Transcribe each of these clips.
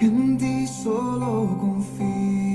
原地所落，共飞。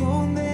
so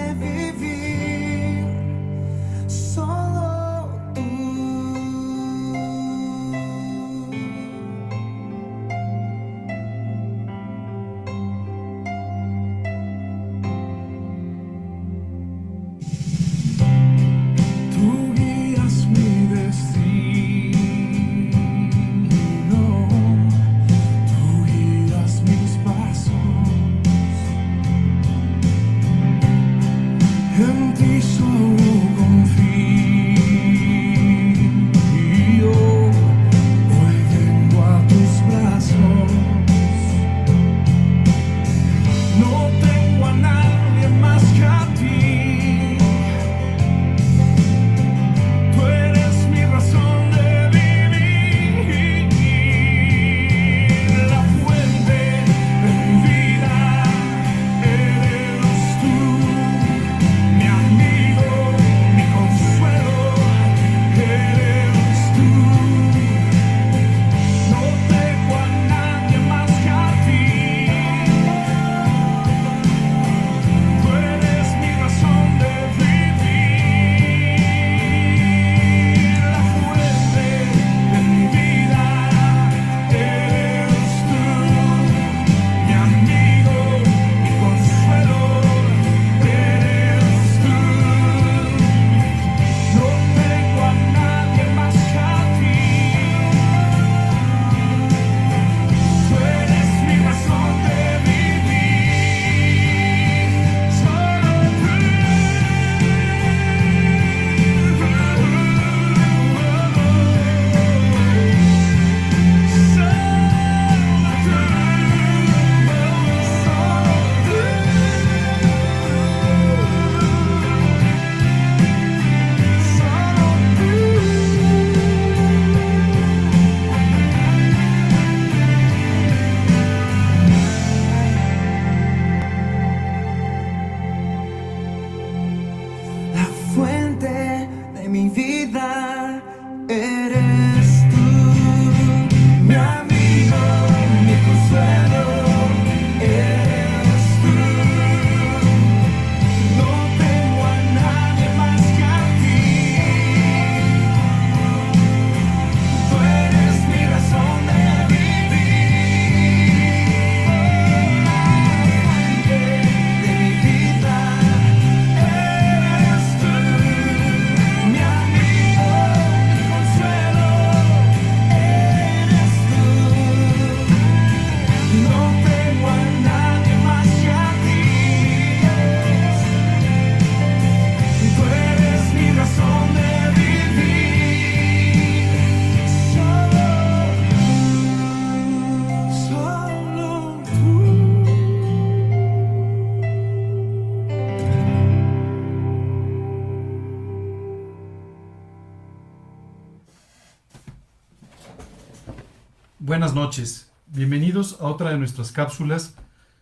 buenas noches. Bienvenidos a otra de nuestras cápsulas,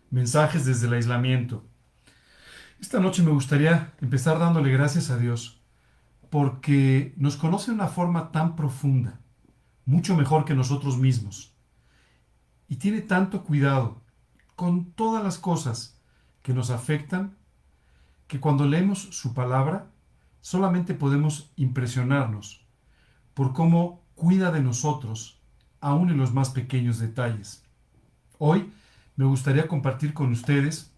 Mensajes desde el aislamiento. Esta noche me gustaría empezar dándole gracias a Dios, porque nos conoce de una forma tan profunda, mucho mejor que nosotros mismos, y tiene tanto cuidado con todas las cosas que nos afectan, que cuando leemos su palabra, solamente podemos impresionarnos por cómo cuida de nosotros aún en los más pequeños detalles. Hoy me gustaría compartir con ustedes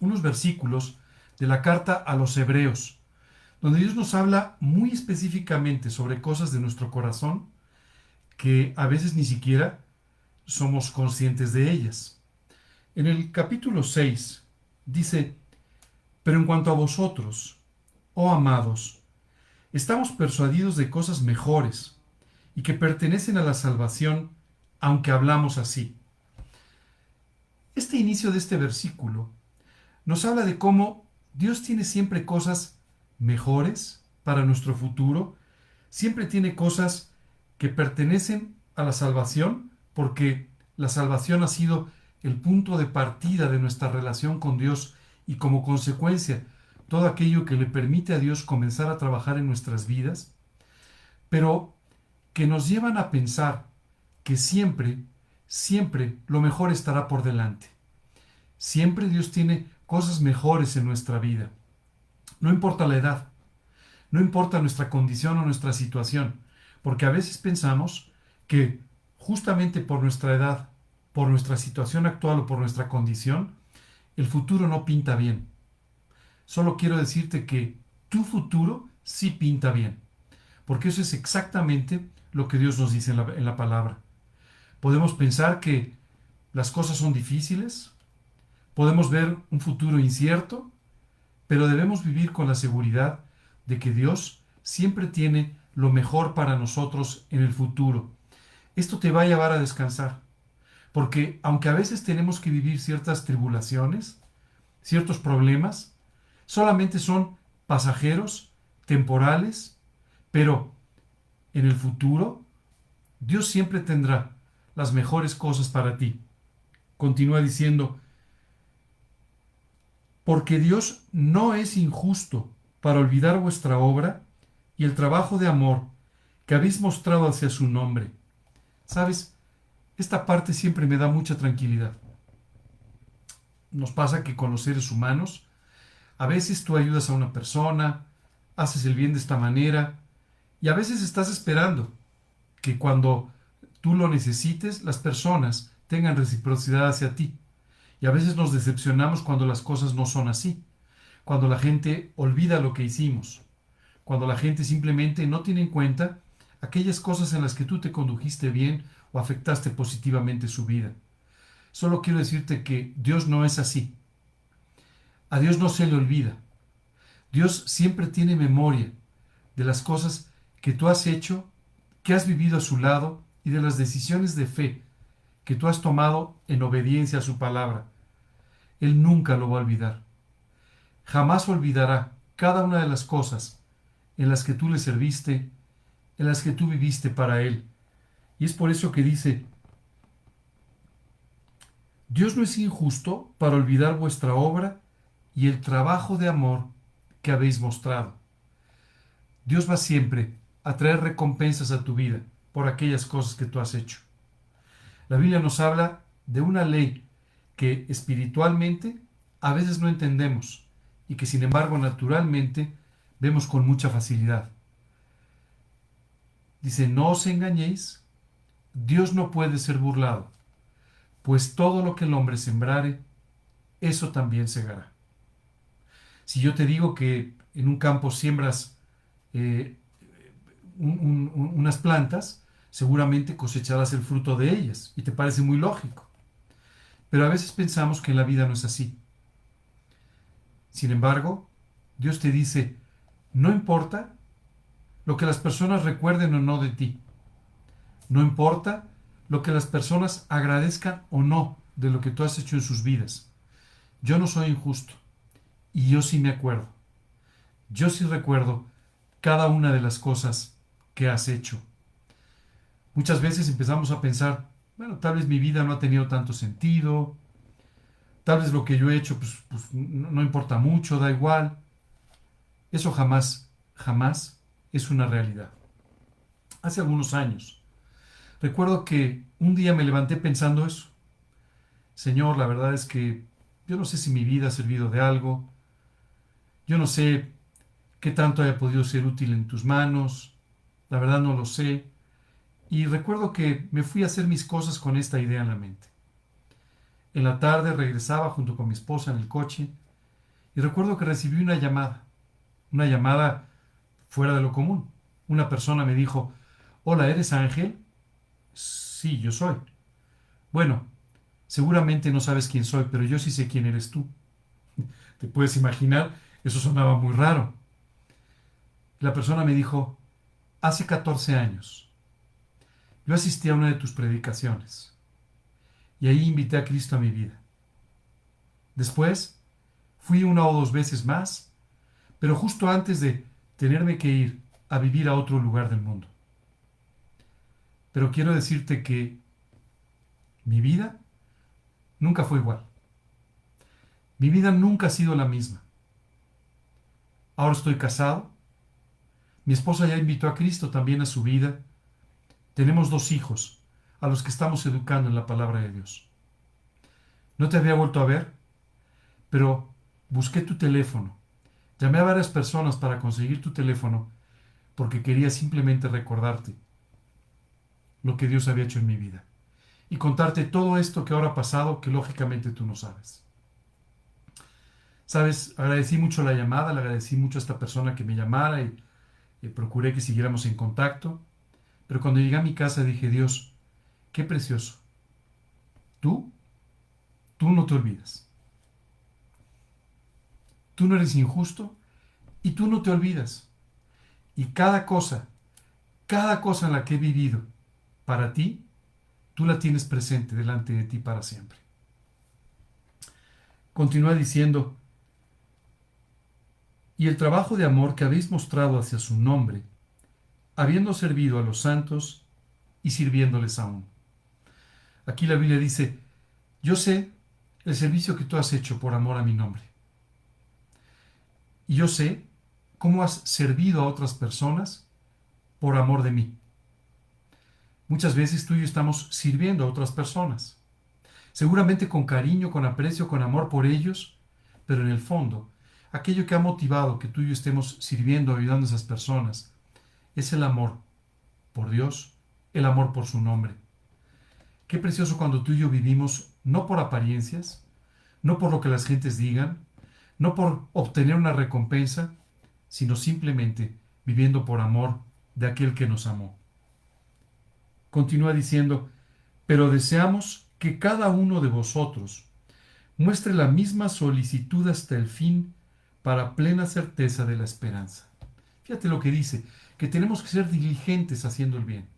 unos versículos de la carta a los hebreos, donde Dios nos habla muy específicamente sobre cosas de nuestro corazón que a veces ni siquiera somos conscientes de ellas. En el capítulo 6 dice, pero en cuanto a vosotros, oh amados, estamos persuadidos de cosas mejores y que pertenecen a la salvación, aunque hablamos así. Este inicio de este versículo nos habla de cómo Dios tiene siempre cosas mejores para nuestro futuro, siempre tiene cosas que pertenecen a la salvación, porque la salvación ha sido el punto de partida de nuestra relación con Dios y como consecuencia todo aquello que le permite a Dios comenzar a trabajar en nuestras vidas, pero que nos llevan a pensar que siempre, siempre lo mejor estará por delante. Siempre Dios tiene cosas mejores en nuestra vida. No importa la edad, no importa nuestra condición o nuestra situación, porque a veces pensamos que justamente por nuestra edad, por nuestra situación actual o por nuestra condición, el futuro no pinta bien. Solo quiero decirte que tu futuro sí pinta bien, porque eso es exactamente lo que Dios nos dice en la, en la palabra. Podemos pensar que las cosas son difíciles, podemos ver un futuro incierto, pero debemos vivir con la seguridad de que Dios siempre tiene lo mejor para nosotros en el futuro. Esto te va a llevar a descansar, porque aunque a veces tenemos que vivir ciertas tribulaciones, ciertos problemas, solamente son pasajeros, temporales, pero en el futuro Dios siempre tendrá las mejores cosas para ti. Continúa diciendo, porque Dios no es injusto para olvidar vuestra obra y el trabajo de amor que habéis mostrado hacia su nombre. ¿Sabes? Esta parte siempre me da mucha tranquilidad. Nos pasa que con los seres humanos, a veces tú ayudas a una persona, haces el bien de esta manera, y a veces estás esperando que cuando tú lo necesites, las personas tengan reciprocidad hacia ti. Y a veces nos decepcionamos cuando las cosas no son así, cuando la gente olvida lo que hicimos, cuando la gente simplemente no tiene en cuenta aquellas cosas en las que tú te condujiste bien o afectaste positivamente su vida. Solo quiero decirte que Dios no es así. A Dios no se le olvida. Dios siempre tiene memoria de las cosas que tú has hecho, que has vivido a su lado y de las decisiones de fe que tú has tomado en obediencia a su palabra. Él nunca lo va a olvidar. Jamás olvidará cada una de las cosas en las que tú le serviste, en las que tú viviste para Él. Y es por eso que dice, Dios no es injusto para olvidar vuestra obra y el trabajo de amor que habéis mostrado. Dios va siempre a traer recompensas a tu vida por aquellas cosas que tú has hecho. La Biblia nos habla de una ley que espiritualmente a veces no entendemos y que sin embargo naturalmente vemos con mucha facilidad. Dice, no os engañéis, Dios no puede ser burlado, pues todo lo que el hombre sembrare, eso también segará. Si yo te digo que en un campo siembras eh, unas plantas, seguramente cosecharás el fruto de ellas y te parece muy lógico. Pero a veces pensamos que la vida no es así. Sin embargo, Dios te dice, no importa lo que las personas recuerden o no de ti. No importa lo que las personas agradezcan o no de lo que tú has hecho en sus vidas. Yo no soy injusto y yo sí me acuerdo. Yo sí recuerdo cada una de las cosas que has hecho. Muchas veces empezamos a pensar, bueno, tal vez mi vida no ha tenido tanto sentido, tal vez lo que yo he hecho pues, pues no importa mucho, da igual. Eso jamás, jamás es una realidad. Hace algunos años, recuerdo que un día me levanté pensando eso. Señor, la verdad es que yo no sé si mi vida ha servido de algo, yo no sé qué tanto haya podido ser útil en tus manos, la verdad no lo sé, y recuerdo que me fui a hacer mis cosas con esta idea en la mente. En la tarde regresaba junto con mi esposa en el coche y recuerdo que recibí una llamada, una llamada fuera de lo común. Una persona me dijo, hola, ¿eres Ángel? Sí, yo soy. Bueno, seguramente no sabes quién soy, pero yo sí sé quién eres tú. Te puedes imaginar, eso sonaba muy raro. La persona me dijo, hace 14 años, yo asistí a una de tus predicaciones y ahí invité a Cristo a mi vida. Después, fui una o dos veces más, pero justo antes de tenerme que ir a vivir a otro lugar del mundo. Pero quiero decirte que mi vida nunca fue igual. Mi vida nunca ha sido la misma. Ahora estoy casado. Mi esposa ya invitó a Cristo también a su vida. Tenemos dos hijos a los que estamos educando en la palabra de Dios. No te había vuelto a ver, pero busqué tu teléfono. Llamé a varias personas para conseguir tu teléfono porque quería simplemente recordarte lo que Dios había hecho en mi vida y contarte todo esto que ahora ha pasado que lógicamente tú no sabes. Sabes, agradecí mucho la llamada, le agradecí mucho a esta persona que me llamara y, y procuré que siguiéramos en contacto. Pero cuando llegué a mi casa dije, Dios, qué precioso. Tú, tú no te olvidas. Tú no eres injusto y tú no te olvidas. Y cada cosa, cada cosa en la que he vivido para ti, tú la tienes presente delante de ti para siempre. Continúa diciendo, y el trabajo de amor que habéis mostrado hacia su nombre, habiendo servido a los santos y sirviéndoles aún. Aquí la Biblia dice, yo sé el servicio que tú has hecho por amor a mi nombre. Y yo sé cómo has servido a otras personas por amor de mí. Muchas veces tú y yo estamos sirviendo a otras personas, seguramente con cariño, con aprecio, con amor por ellos, pero en el fondo, aquello que ha motivado que tú y yo estemos sirviendo, ayudando a esas personas, es el amor por Dios, el amor por su nombre. Qué precioso cuando tú y yo vivimos no por apariencias, no por lo que las gentes digan, no por obtener una recompensa, sino simplemente viviendo por amor de aquel que nos amó. Continúa diciendo, pero deseamos que cada uno de vosotros muestre la misma solicitud hasta el fin para plena certeza de la esperanza. Fíjate lo que dice, que tenemos que ser diligentes haciendo el bien,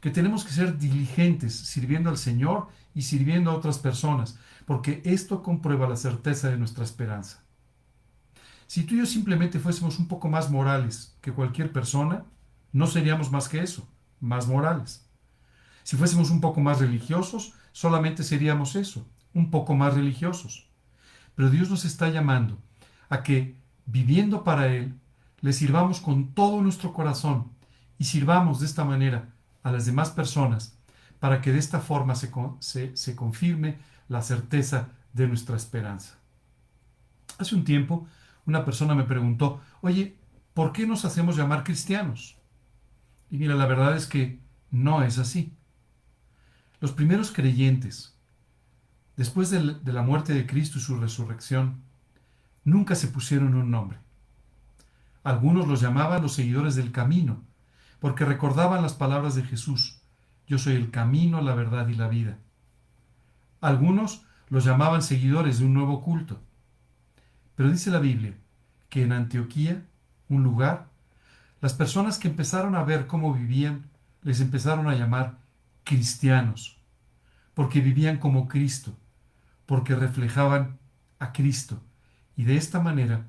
que tenemos que ser diligentes sirviendo al Señor y sirviendo a otras personas, porque esto comprueba la certeza de nuestra esperanza. Si tú y yo simplemente fuésemos un poco más morales que cualquier persona, no seríamos más que eso, más morales. Si fuésemos un poco más religiosos, solamente seríamos eso, un poco más religiosos. Pero Dios nos está llamando a que, viviendo para Él, le sirvamos con todo nuestro corazón y sirvamos de esta manera a las demás personas para que de esta forma se, se, se confirme la certeza de nuestra esperanza. Hace un tiempo una persona me preguntó, oye, ¿por qué nos hacemos llamar cristianos? Y mira, la verdad es que no es así. Los primeros creyentes, después de la muerte de Cristo y su resurrección, nunca se pusieron un nombre. Algunos los llamaban los seguidores del camino, porque recordaban las palabras de Jesús, yo soy el camino, la verdad y la vida. Algunos los llamaban seguidores de un nuevo culto. Pero dice la Biblia que en Antioquía, un lugar, las personas que empezaron a ver cómo vivían, les empezaron a llamar cristianos, porque vivían como Cristo, porque reflejaban a Cristo, y de esta manera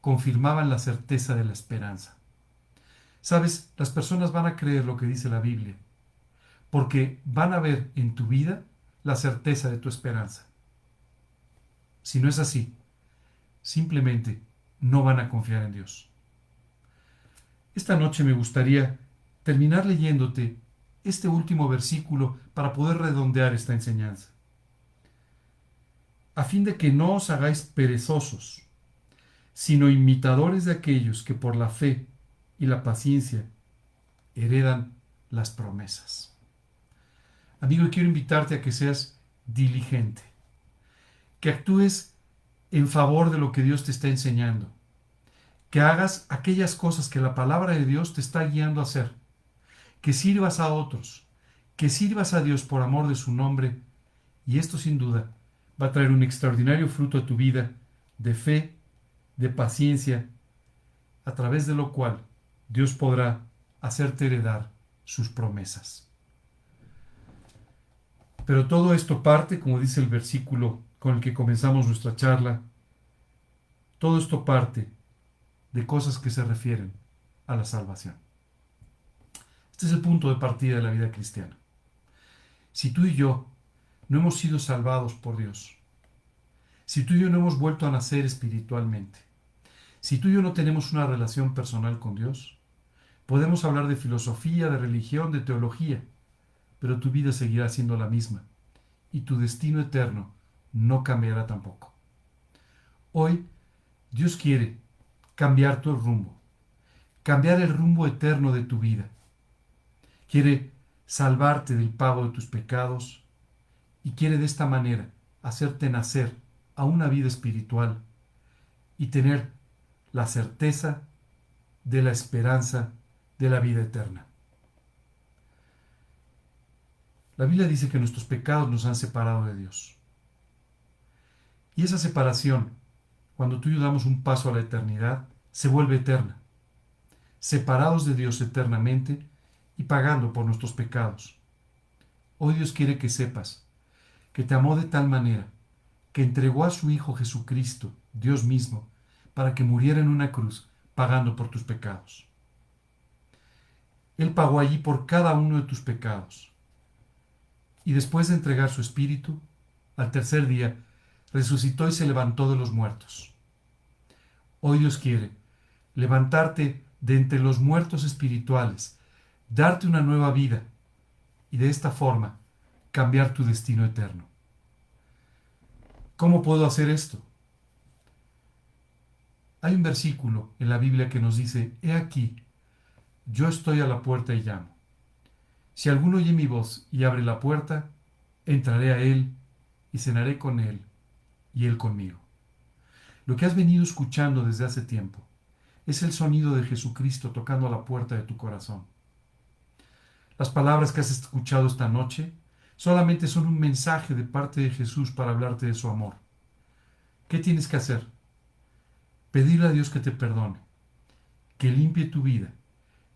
confirmaban la certeza de la esperanza. Sabes, las personas van a creer lo que dice la Biblia, porque van a ver en tu vida la certeza de tu esperanza. Si no es así, simplemente no van a confiar en Dios. Esta noche me gustaría terminar leyéndote este último versículo para poder redondear esta enseñanza. A fin de que no os hagáis perezosos, sino imitadores de aquellos que por la fe y la paciencia heredan las promesas. Amigo, quiero invitarte a que seas diligente, que actúes en favor de lo que Dios te está enseñando, que hagas aquellas cosas que la palabra de Dios te está guiando a hacer, que sirvas a otros, que sirvas a Dios por amor de su nombre, y esto sin duda va a traer un extraordinario fruto a tu vida de fe, de paciencia, a través de lo cual Dios podrá hacerte heredar sus promesas. Pero todo esto parte, como dice el versículo con el que comenzamos nuestra charla, todo esto parte de cosas que se refieren a la salvación. Este es el punto de partida de la vida cristiana. Si tú y yo no hemos sido salvados por Dios, si tú y yo no hemos vuelto a nacer espiritualmente, si tú y yo no tenemos una relación personal con Dios, podemos hablar de filosofía, de religión, de teología, pero tu vida seguirá siendo la misma y tu destino eterno no cambiará tampoco. Hoy Dios quiere cambiar tu rumbo, cambiar el rumbo eterno de tu vida. Quiere salvarte del pago de tus pecados y quiere de esta manera hacerte nacer a una vida espiritual y tener la certeza de la esperanza de la vida eterna. La Biblia dice que nuestros pecados nos han separado de Dios. Y esa separación, cuando tú y yo damos un paso a la eternidad, se vuelve eterna. Separados de Dios eternamente y pagando por nuestros pecados. Hoy Dios quiere que sepas que te amó de tal manera que entregó a su Hijo Jesucristo, Dios mismo, para que muriera en una cruz pagando por tus pecados. Él pagó allí por cada uno de tus pecados. Y después de entregar su espíritu, al tercer día, resucitó y se levantó de los muertos. Hoy Dios quiere levantarte de entre los muertos espirituales, darte una nueva vida y de esta forma cambiar tu destino eterno. ¿Cómo puedo hacer esto? Hay un versículo en la Biblia que nos dice, He aquí, yo estoy a la puerta y llamo. Si alguno oye mi voz y abre la puerta, entraré a él y cenaré con él y él conmigo. Lo que has venido escuchando desde hace tiempo es el sonido de Jesucristo tocando a la puerta de tu corazón. Las palabras que has escuchado esta noche solamente son un mensaje de parte de Jesús para hablarte de su amor. ¿Qué tienes que hacer? Pedirle a Dios que te perdone, que limpie tu vida,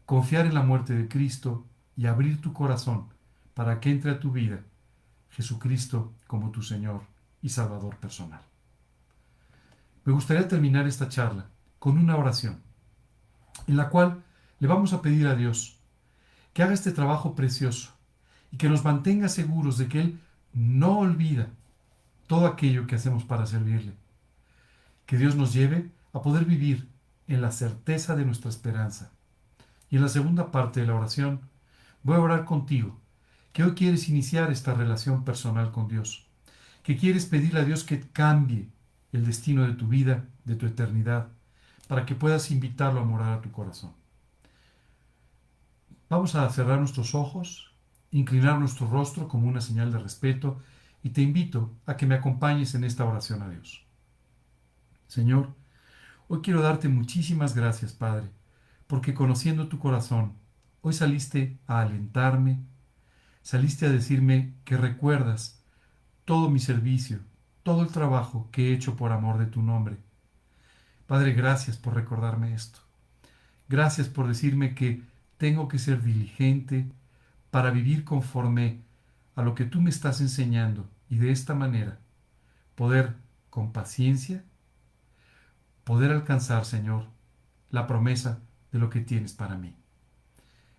confiar en la muerte de Cristo y abrir tu corazón para que entre a tu vida Jesucristo como tu Señor y Salvador personal. Me gustaría terminar esta charla con una oración, en la cual le vamos a pedir a Dios que haga este trabajo precioso y que nos mantenga seguros de que Él no olvida todo aquello que hacemos para servirle. Que Dios nos lleve a poder vivir en la certeza de nuestra esperanza. Y en la segunda parte de la oración voy a orar contigo, que hoy quieres iniciar esta relación personal con Dios, que quieres pedirle a Dios que cambie el destino de tu vida, de tu eternidad, para que puedas invitarlo a morar a tu corazón. Vamos a cerrar nuestros ojos, inclinar nuestro rostro como una señal de respeto y te invito a que me acompañes en esta oración a Dios. Señor, Hoy quiero darte muchísimas gracias, Padre, porque conociendo tu corazón, hoy saliste a alentarme, saliste a decirme que recuerdas todo mi servicio, todo el trabajo que he hecho por amor de tu nombre. Padre, gracias por recordarme esto. Gracias por decirme que tengo que ser diligente para vivir conforme a lo que tú me estás enseñando y de esta manera poder con paciencia poder alcanzar, Señor, la promesa de lo que tienes para mí.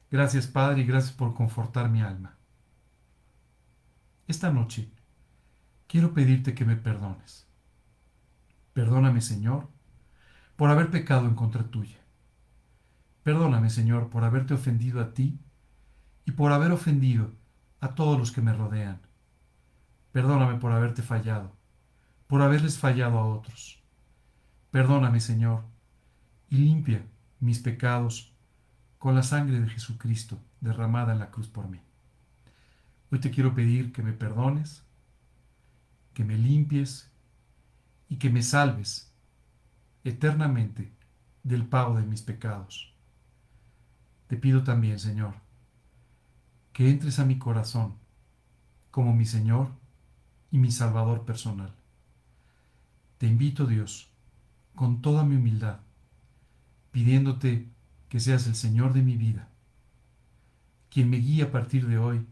Gracias, Padre, y gracias por confortar mi alma. Esta noche quiero pedirte que me perdones. Perdóname, Señor, por haber pecado en contra tuya. Perdóname, Señor, por haberte ofendido a ti y por haber ofendido a todos los que me rodean. Perdóname por haberte fallado, por haberles fallado a otros. Perdóname, Señor, y limpia mis pecados con la sangre de Jesucristo derramada en la cruz por mí. Hoy te quiero pedir que me perdones, que me limpies y que me salves eternamente del pago de mis pecados. Te pido también, Señor, que entres a mi corazón como mi Señor y mi Salvador personal. Te invito, Dios, con toda mi humildad, pidiéndote que seas el Señor de mi vida, quien me guíe a partir de hoy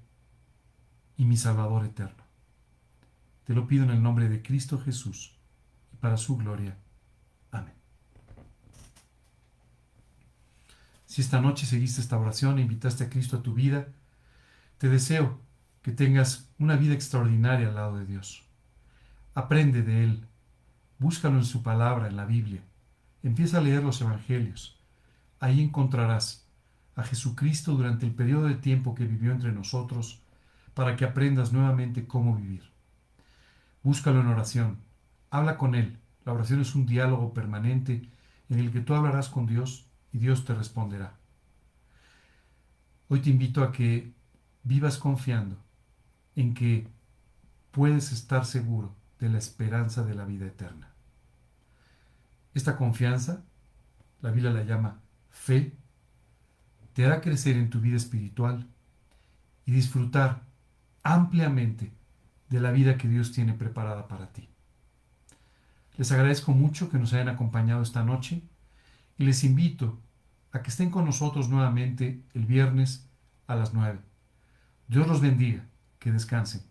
y mi Salvador eterno. Te lo pido en el nombre de Cristo Jesús y para su gloria. Amén. Si esta noche seguiste esta oración e invitaste a Cristo a tu vida, te deseo que tengas una vida extraordinaria al lado de Dios. Aprende de Él, búscalo en su palabra, en la Biblia. Empieza a leer los Evangelios. Ahí encontrarás a Jesucristo durante el periodo de tiempo que vivió entre nosotros para que aprendas nuevamente cómo vivir. Búscalo en oración, habla con Él. La oración es un diálogo permanente en el que tú hablarás con Dios y Dios te responderá. Hoy te invito a que vivas confiando en que puedes estar seguro de la esperanza de la vida eterna. Esta confianza, la Biblia la llama fe, te hará crecer en tu vida espiritual y disfrutar ampliamente de la vida que Dios tiene preparada para ti. Les agradezco mucho que nos hayan acompañado esta noche y les invito a que estén con nosotros nuevamente el viernes a las 9. Dios los bendiga, que descansen.